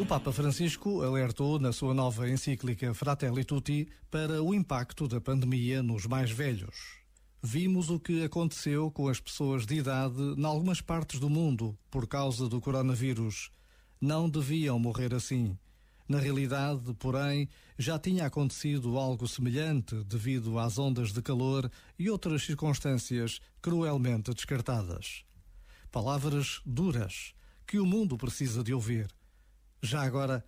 O Papa Francisco alertou na sua nova encíclica Fratelli Tutti para o impacto da pandemia nos mais velhos. Vimos o que aconteceu com as pessoas de idade em algumas partes do mundo por causa do coronavírus. Não deviam morrer assim. Na realidade, porém, já tinha acontecido algo semelhante devido às ondas de calor e outras circunstâncias cruelmente descartadas. Palavras duras que o mundo precisa de ouvir já agora,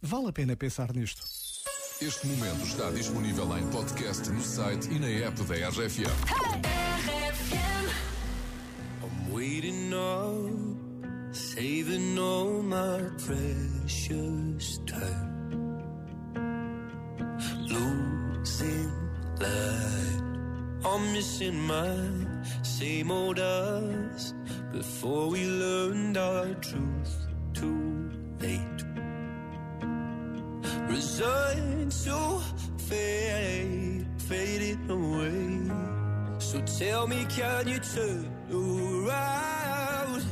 vale a pena pensar nisto. Este momento está disponível em podcast no site e na app da RFM. I'm waiting on, saving all my precious time. Losing light, I'm missing my same old us before we learned our truth too late. Resigned to fade, fading away. So tell me, can you turn around?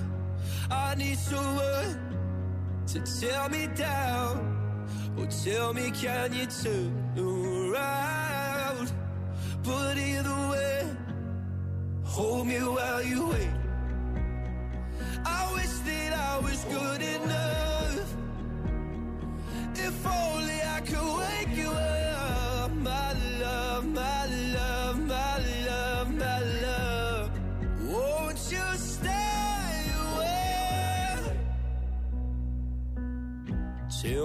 I need someone to tear me down. Or tell me, can you turn around?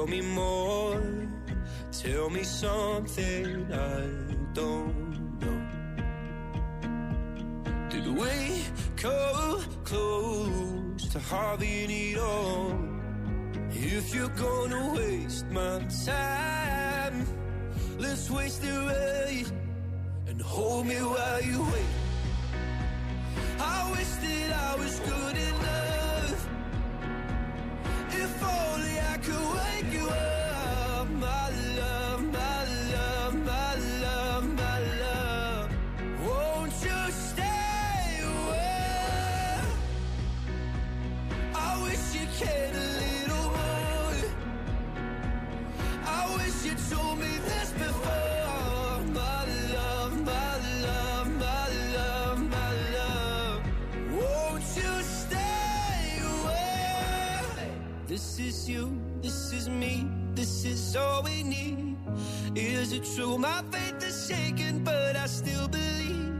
Tell me more. Tell me something I don't know. Did we come close to having it all? If you're gonna waste my time, let's waste it right and hold me while you wait. I wish that I was good enough. This is you, this is me, this is all we need. Is it true? My faith is shaken, but I still believe.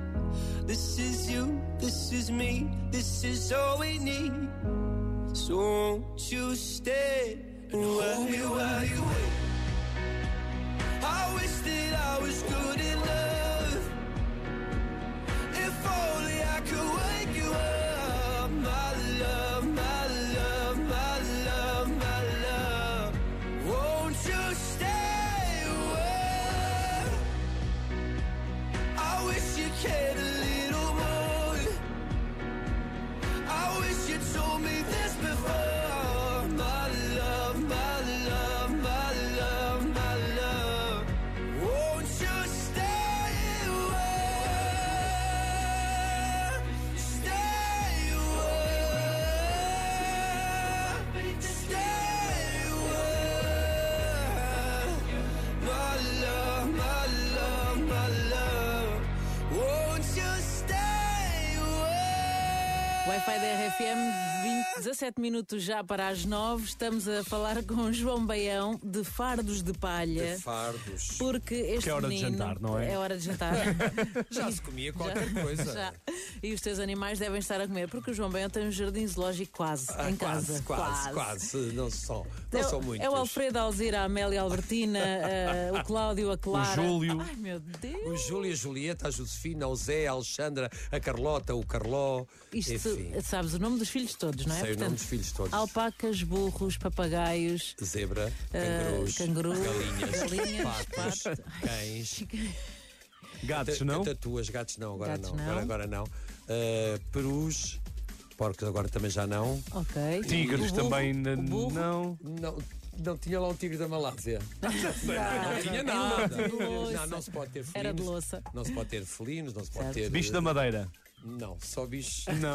This is you, this is me, this is all we need. So won't you stay and hold me while you wait? kid Wi-Fi da RFM, 20, 17 minutos já para as 9. Estamos a falar com João Baião de Fardos de Palha. Fardos. Porque este Que é hora de menino- jantar, não é? É hora de jantar. Já se comia qualquer Já- coisa. já. E os teus animais devem estar a comer, porque o João Baião tem um jardim zoológico quase Ah, em quase, casa. quase, quase, Não são, não É, são o- muitos. é o Alfredo, a Alzira, a Amélia, a Albertina, eh, o Cláudio, a Clara. Júlio. Ai meu Deus! O Júlio, a Julieta, a Josefina, o Zé, a Alexandra, a Carlota, o Carló. Isto, Enfim, sabes o nome dos filhos todos, não é? sei o nome dos filhos todos. Alpacas, burros, papagaios, Zebra, eh, cangurus, cangurus, galinhas, galinhas, patos, cães. Gatos, não? Tatuas, gatos não, agora Gatos não, não. Agora, agora não. Uh, perus, porcos agora também já não. Ok. Tigres O burro, também o não. Não, não tinha lá um tigre da Malásia. Não tinha Era nada. Não, não se pode ter felinos. Era de louça. Não se pode ter felinos, não se pode Certo. ter. Bicho da madeira. Não, só bichos. Não.